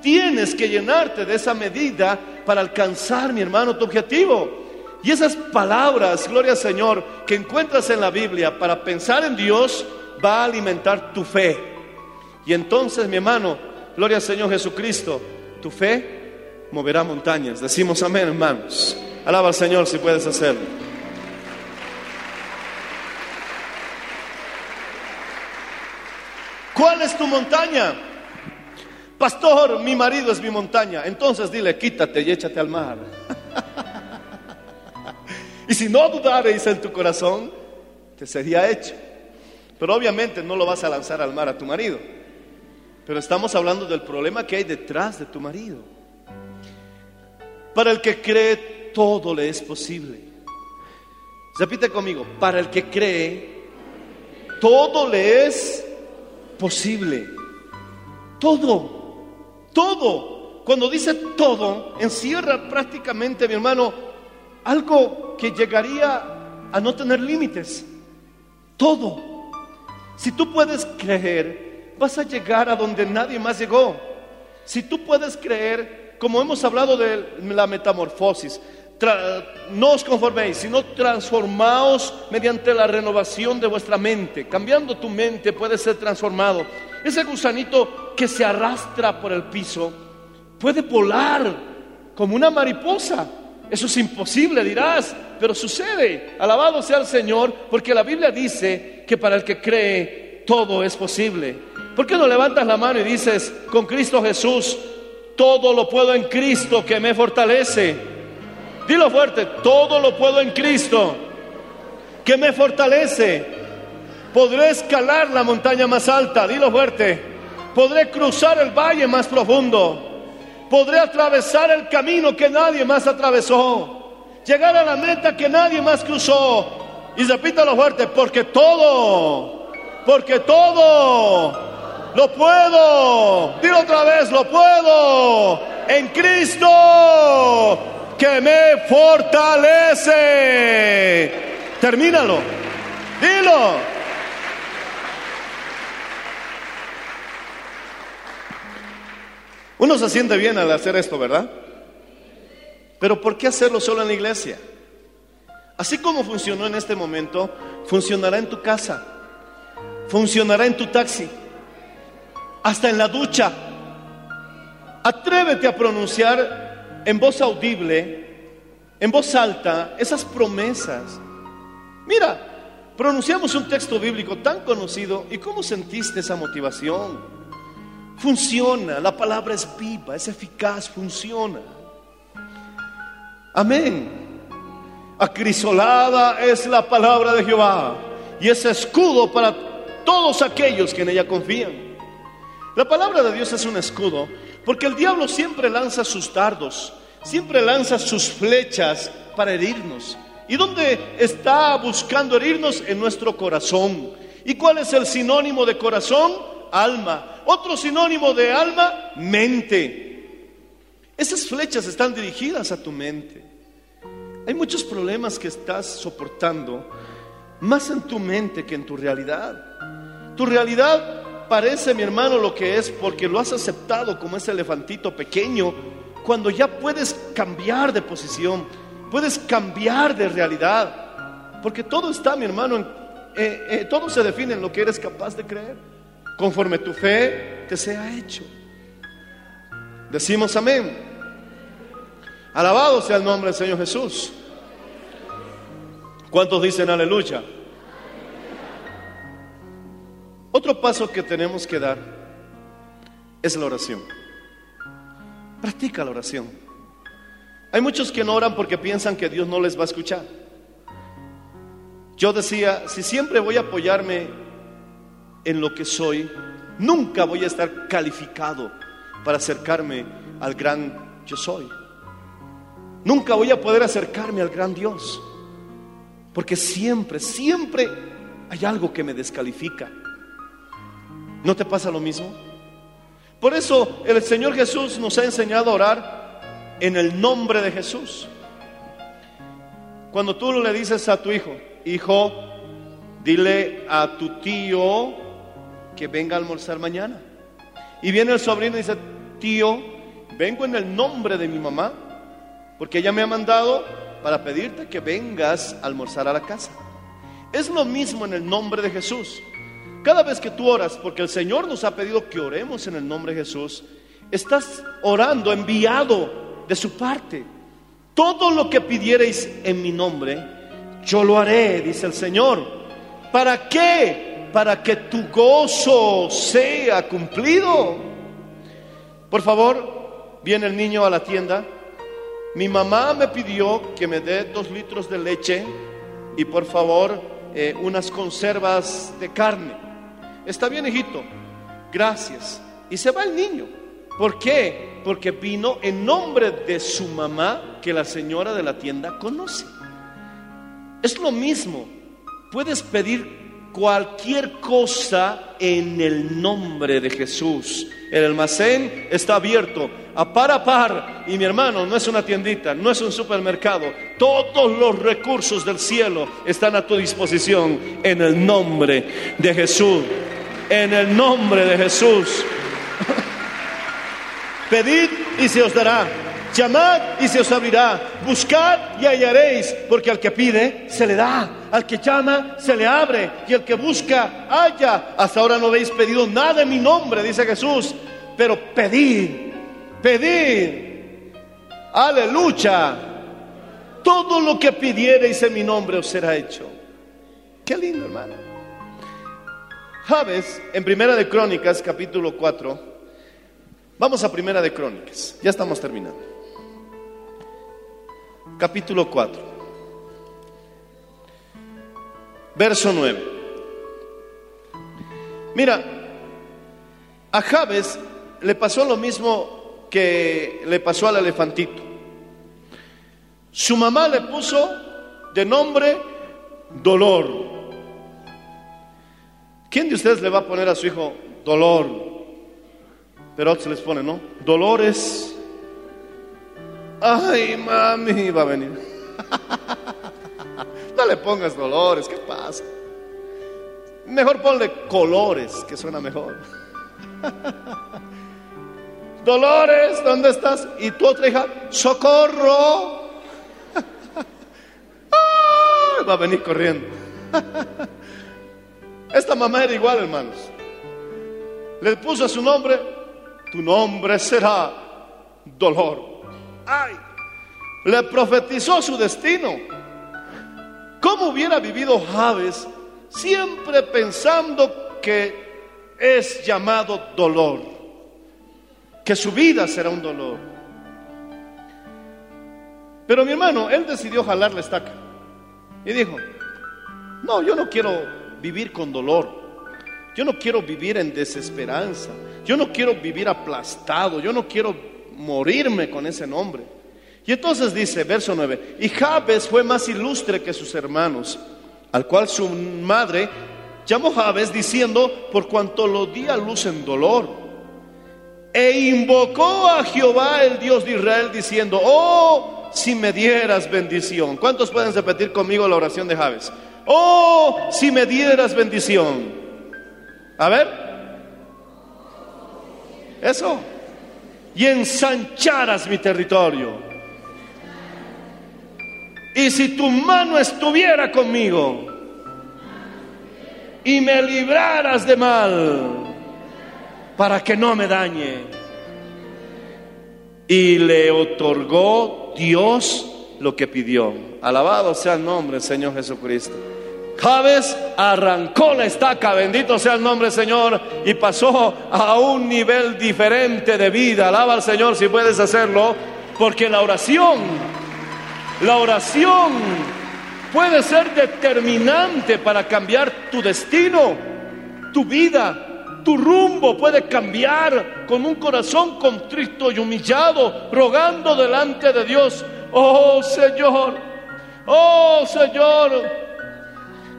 [SPEAKER 2] Tienes que llenarte de esa medida para alcanzar, mi hermano, tu objetivo. Y esas palabras, gloria al Señor, que encuentras en la Biblia para pensar en Dios, va a alimentar tu fe. Y entonces, mi hermano, gloria al Señor Jesucristo, tu fe moverá montañas. Decimos amén, hermanos. Alaba al Señor si puedes hacerlo. ¿Cuál es tu montaña? Pastor, mi marido es mi montaña. Entonces dile, quítate y échate al mar. y si no dudaréis en tu corazón, te sería hecho. Pero obviamente no lo vas a lanzar al mar a tu marido. Pero estamos hablando del problema que hay detrás de tu marido. Para el que cree, todo le es posible. Repite conmigo, para el que cree, todo le es posible. Todo, todo. Cuando dice todo, encierra prácticamente, mi hermano, algo que llegaría a no tener límites. Todo. Si tú puedes creer, vas a llegar a donde nadie más llegó. Si tú puedes creer, como hemos hablado de la metamorfosis, no os conforméis, sino transformaos mediante la renovación de vuestra mente. Cambiando tu mente puede ser transformado. Ese gusanito que se arrastra por el piso puede volar como una mariposa. Eso es imposible, dirás, pero sucede. Alabado sea el Señor, porque la Biblia dice que para el que cree todo es posible. ¿Por qué no levantas la mano y dices, con Cristo Jesús, todo lo puedo en Cristo que me fortalece? Dilo fuerte, todo lo puedo en Cristo que me fortalece. Podré escalar la montaña más alta, dilo fuerte. Podré cruzar el valle más profundo. Podré atravesar el camino que nadie más atravesó. Llegar a la meta que nadie más cruzó. Y repítalo fuerte, porque todo, porque todo lo puedo. Dilo otra vez, lo puedo. En Cristo que me fortalece. Termínalo. Dilo. Uno se siente bien al hacer esto, ¿verdad? Pero ¿por qué hacerlo solo en la iglesia? Así como funcionó en este momento, funcionará en tu casa, funcionará en tu taxi, hasta en la ducha. Atrévete a pronunciar en voz audible, en voz alta, esas promesas. Mira, pronunciamos un texto bíblico tan conocido y ¿cómo sentiste esa motivación? Funciona, la palabra es viva, es eficaz, funciona. Amén. Acrisolada es la palabra de Jehová y es escudo para todos aquellos que en ella confían. La palabra de Dios es un escudo porque el diablo siempre lanza sus dardos, siempre lanza sus flechas para herirnos. ¿Y dónde está buscando herirnos? En nuestro corazón. ¿Y cuál es el sinónimo de corazón? Alma. Otro sinónimo de alma, mente. Esas flechas están dirigidas a tu mente. Hay muchos problemas que estás soportando más en tu mente que en tu realidad. Tu realidad parece, mi hermano, lo que es porque lo has aceptado como ese elefantito pequeño, cuando ya puedes cambiar de posición, puedes cambiar de realidad, porque todo está, mi hermano, eh, eh, todo se define en lo que eres capaz de creer, conforme tu fe te sea hecho. Decimos amén. Alabado sea el nombre del Señor Jesús. ¿Cuántos dicen aleluya? Otro paso que tenemos que dar es la oración. Practica la oración. Hay muchos que no oran porque piensan que Dios no les va a escuchar. Yo decía, si siempre voy a apoyarme en lo que soy, nunca voy a estar calificado para acercarme al gran yo soy. Nunca voy a poder acercarme al gran Dios. Porque siempre, siempre hay algo que me descalifica. ¿No te pasa lo mismo? Por eso el Señor Jesús nos ha enseñado a orar en el nombre de Jesús. Cuando tú le dices a tu hijo, hijo, dile a tu tío que venga a almorzar mañana. Y viene el sobrino y dice, tío, vengo en el nombre de mi mamá, porque ella me ha mandado para pedirte que vengas a almorzar a la casa. Es lo mismo en el nombre de Jesús. Cada vez que tú oras, porque el Señor nos ha pedido que oremos en el nombre de Jesús, estás orando enviado de su parte. Todo lo que pidiereis en mi nombre, yo lo haré, dice el Señor. ¿Para qué? Para que tu gozo sea cumplido. Por favor, viene el niño a la tienda. Mi mamá me pidió que me dé dos litros de leche y por favor eh, unas conservas de carne. Está bien, hijito. Gracias. Y se va el niño. ¿Por qué? Porque vino en nombre de su mamá que la señora de la tienda conoce. Es lo mismo. Puedes pedir cualquier cosa en el nombre de Jesús. El almacén está abierto a par a par. Y mi hermano, no es una tiendita, no es un supermercado. Todos los recursos del cielo están a tu disposición en el nombre de Jesús en el nombre de Jesús. Pedid y se os dará. Llamad y se os abrirá. Buscad y hallaréis, porque al que pide se le da. Al que llama se le abre. Y el que busca halla. Hasta ahora no habéis pedido nada en mi nombre, dice Jesús. Pero pedid, pedid. Aleluya. Todo lo que pidiereis en mi nombre os será hecho. Qué lindo, hermano. Javes, en Primera de Crónicas, capítulo 4, vamos a Primera de Crónicas, ya estamos terminando. Capítulo 4, verso 9. Mira, a Javes le pasó lo mismo que le pasó al elefantito. Su mamá le puso de nombre dolor. ¿Quién de ustedes le va a poner a su hijo dolor? Pero se les pone, ¿no? Dolores. Ay, mami, va a venir. no le pongas dolores, ¿qué pasa? Mejor ponle colores, que suena mejor. Dolores, ¿dónde estás? Y tu otra hija, socorro. va a venir corriendo. Esta mamá era igual, hermanos. Le puso a su nombre, tu nombre será dolor. Ay, le profetizó su destino. ¿Cómo hubiera vivido Javes siempre pensando que es llamado dolor? Que su vida será un dolor. Pero mi hermano, él decidió jalar la estaca y dijo, no, yo no quiero vivir con dolor. Yo no quiero vivir en desesperanza. yo no quiero vivir aplastado, yo no quiero morirme con ese nombre. Y entonces dice, verso 9, y Jabes fue más ilustre que sus hermanos, al cual su madre llamó Jabes diciendo, por cuanto lo di a luz en dolor. E invocó a Jehová, el Dios de Israel, diciendo, oh, si me dieras bendición. ¿Cuántos pueden repetir conmigo la oración de Jabes? Oh, si me dieras bendición. A ver. Eso. Y ensancharas mi territorio. Y si tu mano estuviera conmigo y me libraras de mal para que no me dañe. Y le otorgó Dios lo que pidió. Alabado sea el nombre, Señor Jesucristo. Jabes arrancó la estaca, bendito sea el nombre Señor, y pasó a un nivel diferente de vida. Alaba al Señor si puedes hacerlo, porque la oración, la oración puede ser determinante para cambiar tu destino, tu vida, tu rumbo puede cambiar con un corazón contrito y humillado, rogando delante de Dios, oh Señor, oh Señor,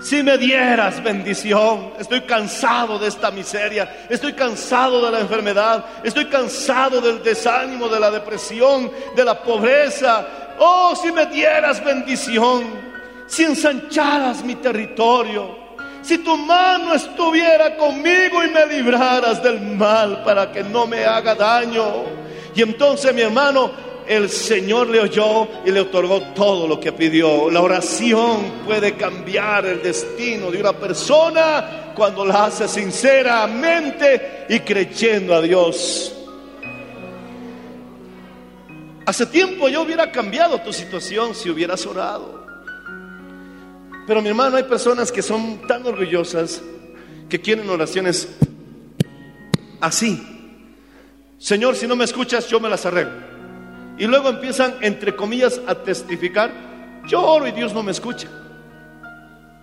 [SPEAKER 2] si me dieras bendición, estoy cansado de esta miseria, estoy cansado de la enfermedad, estoy cansado del desánimo, de la depresión, de la pobreza. Oh, si me dieras bendición, si ensancharas mi territorio, si tu mano estuviera conmigo y me libraras del mal para que no me haga daño. Y entonces mi hermano, el Señor le oyó y le otorgó todo lo que pidió. La oración puede cambiar el destino de una persona cuando la hace sinceramente y creyendo a Dios. Hace tiempo yo hubiera cambiado tu situación si hubieras orado. Pero mi hermano, hay personas que son tan orgullosas que quieren oraciones así. Señor, si no me escuchas, yo me las arreglo. Y luego empiezan, entre comillas, a testificar, yo oro y Dios no me escucha.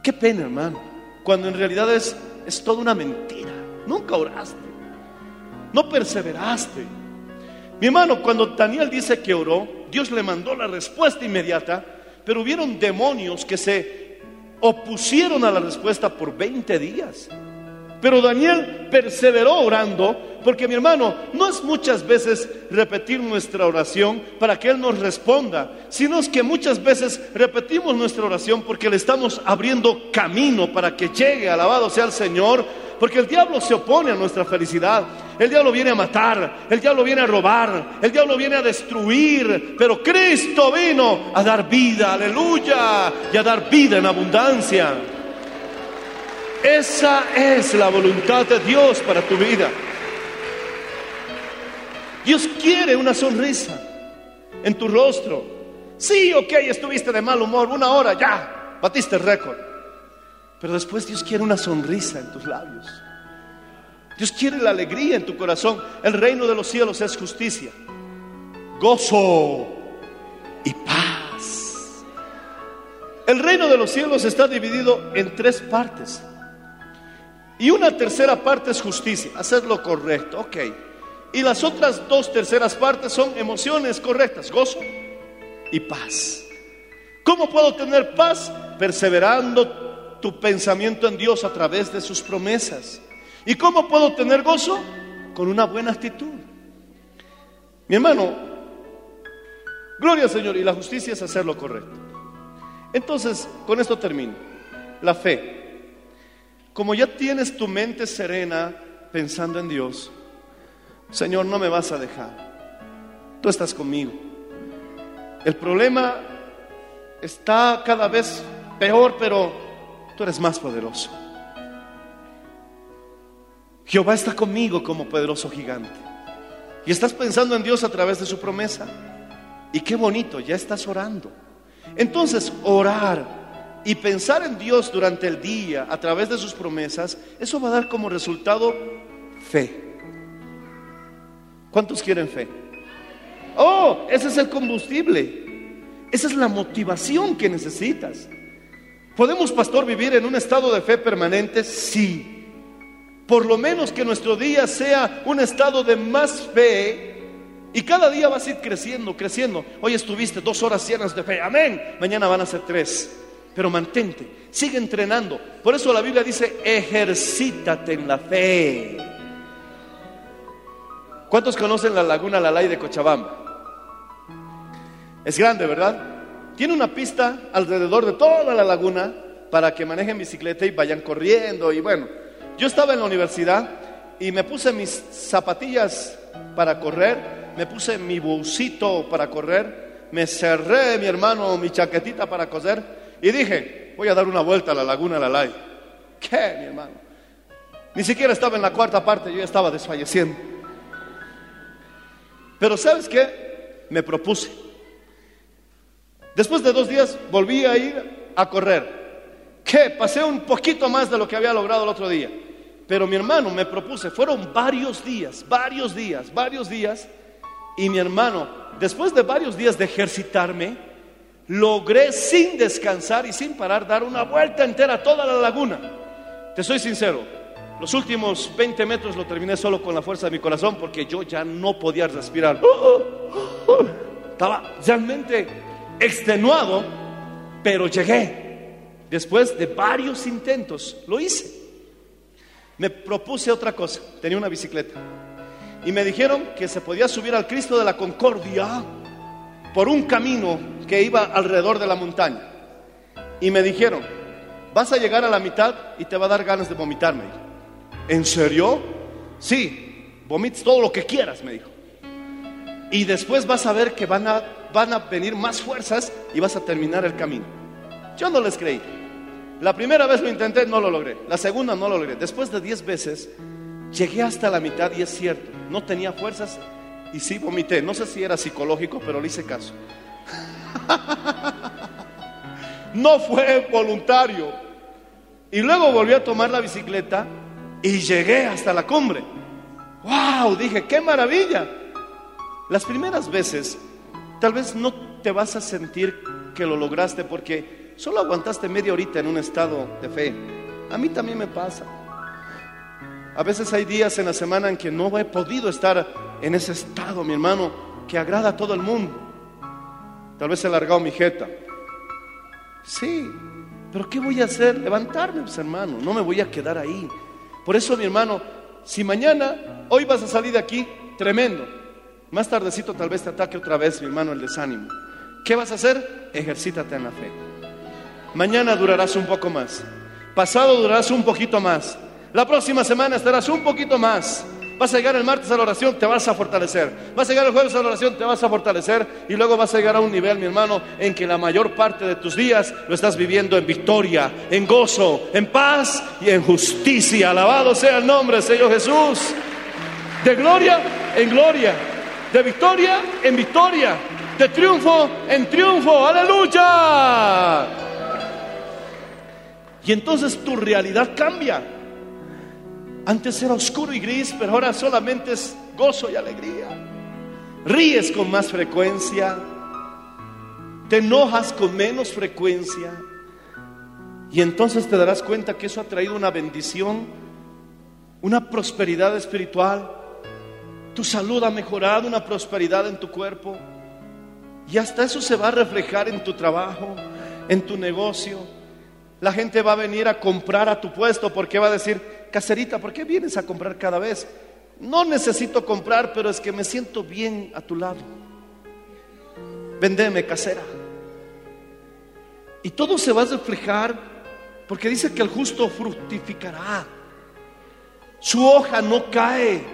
[SPEAKER 2] Qué pena, hermano, cuando en realidad es, es toda una mentira. Nunca oraste, no perseveraste. Mi hermano, cuando Daniel dice que oró, Dios le mandó la respuesta inmediata, pero hubieron demonios que se opusieron a la respuesta por 20 días. Pero Daniel perseveró orando porque mi hermano, no es muchas veces repetir nuestra oración para que Él nos responda, sino es que muchas veces repetimos nuestra oración porque le estamos abriendo camino para que llegue, alabado sea el Señor, porque el diablo se opone a nuestra felicidad. El diablo viene a matar, el diablo viene a robar, el diablo viene a destruir, pero Cristo vino a dar vida, aleluya, y a dar vida en abundancia. Esa es la voluntad de Dios para tu vida. Dios quiere una sonrisa en tu rostro. Sí, ok, estuviste de mal humor, una hora, ya, batiste el récord. Pero después Dios quiere una sonrisa en tus labios. Dios quiere la alegría en tu corazón. El reino de los cielos es justicia, gozo y paz. El reino de los cielos está dividido en tres partes. Y una tercera parte es justicia, hacer lo correcto, ok. Y las otras dos terceras partes son emociones correctas, gozo y paz. ¿Cómo puedo tener paz? Perseverando tu pensamiento en Dios a través de sus promesas. ¿Y cómo puedo tener gozo? Con una buena actitud. Mi hermano, gloria al Señor y la justicia es hacer lo correcto. Entonces, con esto termino. La fe. Como ya tienes tu mente serena pensando en Dios, Señor, no me vas a dejar. Tú estás conmigo. El problema está cada vez peor, pero tú eres más poderoso. Jehová está conmigo como poderoso gigante. Y estás pensando en Dios a través de su promesa. Y qué bonito, ya estás orando. Entonces, orar y pensar en Dios durante el día a través de sus promesas, eso va a dar como resultado fe. ¿Cuántos quieren fe? Oh, ese es el combustible. Esa es la motivación que necesitas. ¿Podemos, pastor, vivir en un estado de fe permanente? Sí. Por lo menos que nuestro día sea un estado de más fe y cada día vas a ir creciendo, creciendo. Hoy estuviste dos horas llenas de fe, amén. Mañana van a ser tres. Pero mantente, sigue entrenando. Por eso la Biblia dice, ejercítate en la fe. ¿Cuántos conocen la laguna Lalay de Cochabamba? Es grande, ¿verdad? Tiene una pista alrededor de toda la laguna para que manejen bicicleta y vayan corriendo. Y bueno, yo estaba en la universidad y me puse mis zapatillas para correr, me puse mi bolsito para correr, me cerré, mi hermano, mi chaquetita para coser y dije, voy a dar una vuelta a la laguna Lalay. ¿Qué, mi hermano? Ni siquiera estaba en la cuarta parte, yo ya estaba desfalleciendo. Pero ¿sabes qué? Me propuse Después de dos días volví a ir a correr. ¿Qué? Pasé un poquito más de lo que había logrado el otro día. Pero mi hermano me propuse, fueron varios días, varios días, varios días. Y mi hermano, después de varios días de ejercitarme, logré sin descansar y sin parar dar una vuelta entera a toda la laguna. Te soy sincero, los últimos 20 metros lo terminé solo con la fuerza de mi corazón porque yo ya no podía respirar. Estaba realmente extenuado, pero llegué. Después de varios intentos, lo hice. Me propuse otra cosa, tenía una bicicleta. Y me dijeron que se podía subir al Cristo de la Concordia por un camino que iba alrededor de la montaña. Y me dijeron, vas a llegar a la mitad y te va a dar ganas de vomitarme. ¿En serio? Sí, vomites todo lo que quieras, me dijo. Y después vas a ver que van a van a venir más fuerzas y vas a terminar el camino. Yo no les creí. La primera vez lo intenté, no lo logré. La segunda no lo logré. Después de diez veces, llegué hasta la mitad y es cierto, no tenía fuerzas y sí vomité. No sé si era psicológico, pero le hice caso. no fue voluntario. Y luego volví a tomar la bicicleta y llegué hasta la cumbre. ¡Wow! Dije, ¡qué maravilla! Las primeras veces Tal vez no te vas a sentir que lo lograste porque solo aguantaste media horita en un estado de fe. A mí también me pasa. A veces hay días en la semana en que no he podido estar en ese estado, mi hermano, que agrada a todo el mundo. Tal vez he largado mi jeta. Sí, pero ¿qué voy a hacer? Levantarme, pues, hermano, no me voy a quedar ahí. Por eso, mi hermano, si mañana, hoy vas a salir de aquí, tremendo. Más tardecito tal vez te ataque otra vez, mi hermano, el desánimo. ¿Qué vas a hacer? Ejercítate en la fe. Mañana durarás un poco más. Pasado durarás un poquito más. La próxima semana estarás un poquito más. Vas a llegar el martes a la oración, te vas a fortalecer. Vas a llegar el jueves a la oración, te vas a fortalecer. Y luego vas a llegar a un nivel, mi hermano, en que la mayor parte de tus días lo estás viviendo en victoria, en gozo, en paz y en justicia. Alabado sea el nombre, Señor Jesús. De gloria en gloria de victoria en victoria, de triunfo en triunfo, aleluya. Y entonces tu realidad cambia. Antes era oscuro y gris, pero ahora solamente es gozo y alegría. Ríes con más frecuencia, te enojas con menos frecuencia. Y entonces te darás cuenta que eso ha traído una bendición, una prosperidad espiritual, tu salud ha mejorado, una prosperidad en tu cuerpo. Y hasta eso se va a reflejar en tu trabajo, en tu negocio. La gente va a venir a comprar a tu puesto porque va a decir, caserita, ¿por qué vienes a comprar cada vez? No necesito comprar, pero es que me siento bien a tu lado. Vendeme, casera. Y todo se va a reflejar porque dice que el justo fructificará. Su hoja no cae.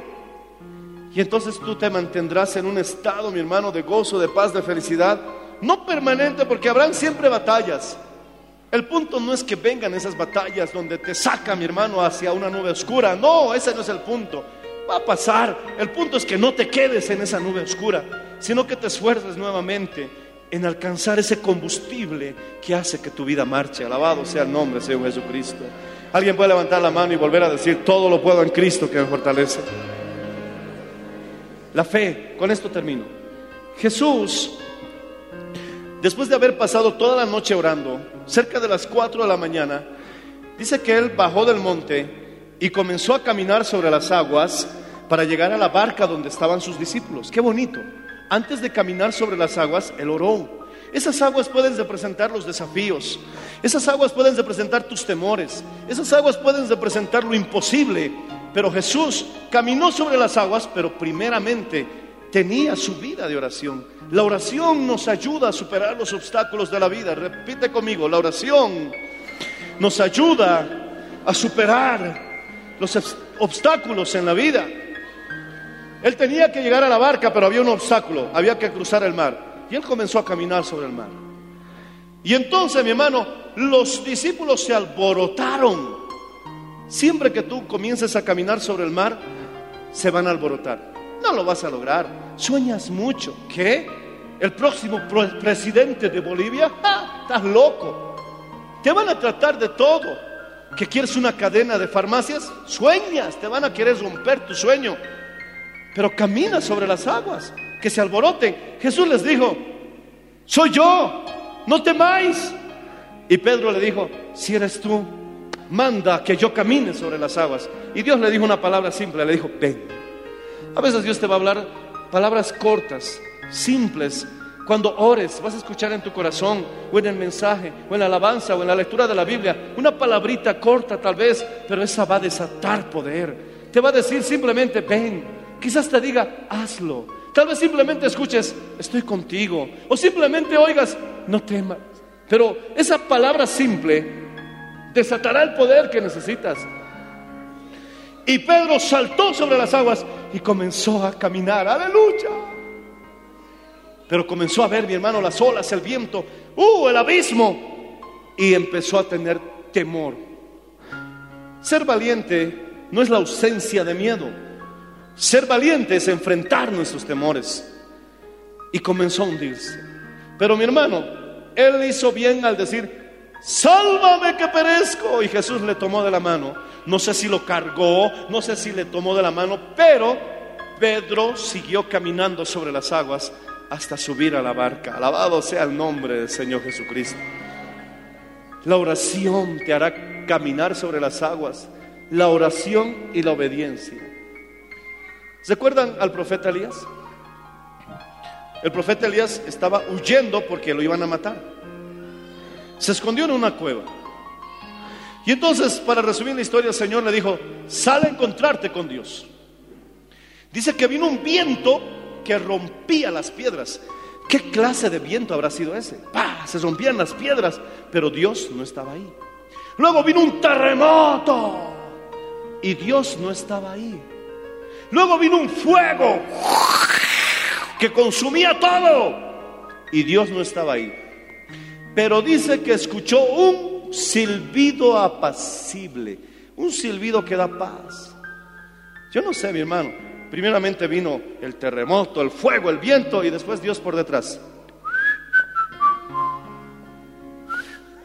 [SPEAKER 2] Y entonces tú te mantendrás en un estado, mi hermano, de gozo, de paz, de felicidad. No permanente, porque habrán siempre batallas. El punto no es que vengan esas batallas donde te saca, mi hermano, hacia una nube oscura. No, ese no es el punto. Va a pasar. El punto es que no te quedes en esa nube oscura, sino que te esfuerces nuevamente en alcanzar ese combustible que hace que tu vida marche. Alabado sea el nombre, Señor Jesucristo. Alguien puede levantar la mano y volver a decir, todo lo puedo en Cristo que me fortalece. La fe, con esto termino. Jesús, después de haber pasado toda la noche orando, cerca de las 4 de la mañana, dice que él bajó del monte y comenzó a caminar sobre las aguas para llegar a la barca donde estaban sus discípulos. Qué bonito. Antes de caminar sobre las aguas, él oró. Esas aguas pueden representar los desafíos. Esas aguas pueden representar tus temores. Esas aguas pueden representar lo imposible. Pero Jesús caminó sobre las aguas, pero primeramente tenía su vida de oración. La oración nos ayuda a superar los obstáculos de la vida. Repite conmigo, la oración nos ayuda a superar los obstáculos en la vida. Él tenía que llegar a la barca, pero había un obstáculo, había que cruzar el mar. Y él comenzó a caminar sobre el mar. Y entonces, mi hermano, los discípulos se alborotaron. Siempre que tú comiences a caminar sobre el mar, se van a alborotar. No lo vas a lograr. Sueñas mucho. ¿Qué? ¿El próximo presidente de Bolivia? Estás loco. Te van a tratar de todo que quieres una cadena de farmacias, sueñas, te van a querer romper tu sueño, pero camina sobre las aguas, que se alboroten. Jesús les dijo, soy yo, no temáis. Y Pedro le dijo, si eres tú, manda que yo camine sobre las aguas. Y Dios le dijo una palabra simple, le dijo, ven. A veces Dios te va a hablar palabras cortas, simples, cuando ores, vas a escuchar en tu corazón, o en el mensaje, o en la alabanza, o en la lectura de la Biblia, una palabrita corta tal vez, pero esa va a desatar poder. Te va a decir simplemente, ven. Quizás te diga, hazlo. Tal vez simplemente escuches, estoy contigo. O simplemente oigas, no temas. Pero esa palabra simple desatará el poder que necesitas. Y Pedro saltó sobre las aguas y comenzó a caminar. Aleluya. Pero comenzó a ver, mi hermano, las olas, el viento, ¡uh! el abismo. Y empezó a tener temor. Ser valiente no es la ausencia de miedo. Ser valiente es enfrentar nuestros temores. Y comenzó a hundirse. Pero mi hermano, él hizo bien al decir, sálvame que perezco. Y Jesús le tomó de la mano. No sé si lo cargó, no sé si le tomó de la mano, pero Pedro siguió caminando sobre las aguas hasta subir a la barca. Alabado sea el nombre del Señor Jesucristo. La oración te hará caminar sobre las aguas. La oración y la obediencia. ¿Recuerdan al profeta Elías? El profeta Elías estaba huyendo porque lo iban a matar. Se escondió en una cueva. Y entonces, para resumir la historia, el Señor le dijo, sal a encontrarte con Dios. Dice que vino un viento que rompía las piedras. ¿Qué clase de viento habrá sido ese? ¡Pah! Se rompían las piedras, pero Dios no estaba ahí. Luego vino un terremoto y Dios no estaba ahí. Luego vino un fuego que consumía todo y Dios no estaba ahí. Pero dice que escuchó un silbido apacible, un silbido que da paz. Yo no sé, mi hermano, Primeramente vino el terremoto, el fuego, el viento y después Dios por detrás.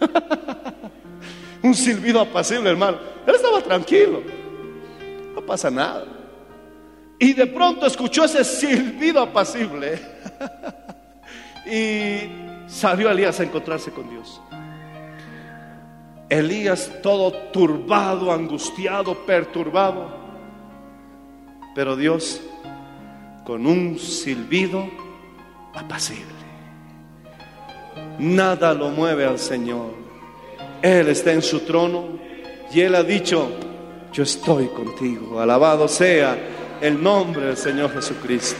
[SPEAKER 2] Un silbido apacible, hermano. Él estaba tranquilo. No pasa nada. Y de pronto escuchó ese silbido apacible. y salió Elías a encontrarse con Dios. Elías todo turbado, angustiado, perturbado. Pero Dios con un silbido apacible. Nada lo mueve al Señor. Él está en su trono y Él ha dicho, yo estoy contigo. Alabado sea el nombre del Señor Jesucristo.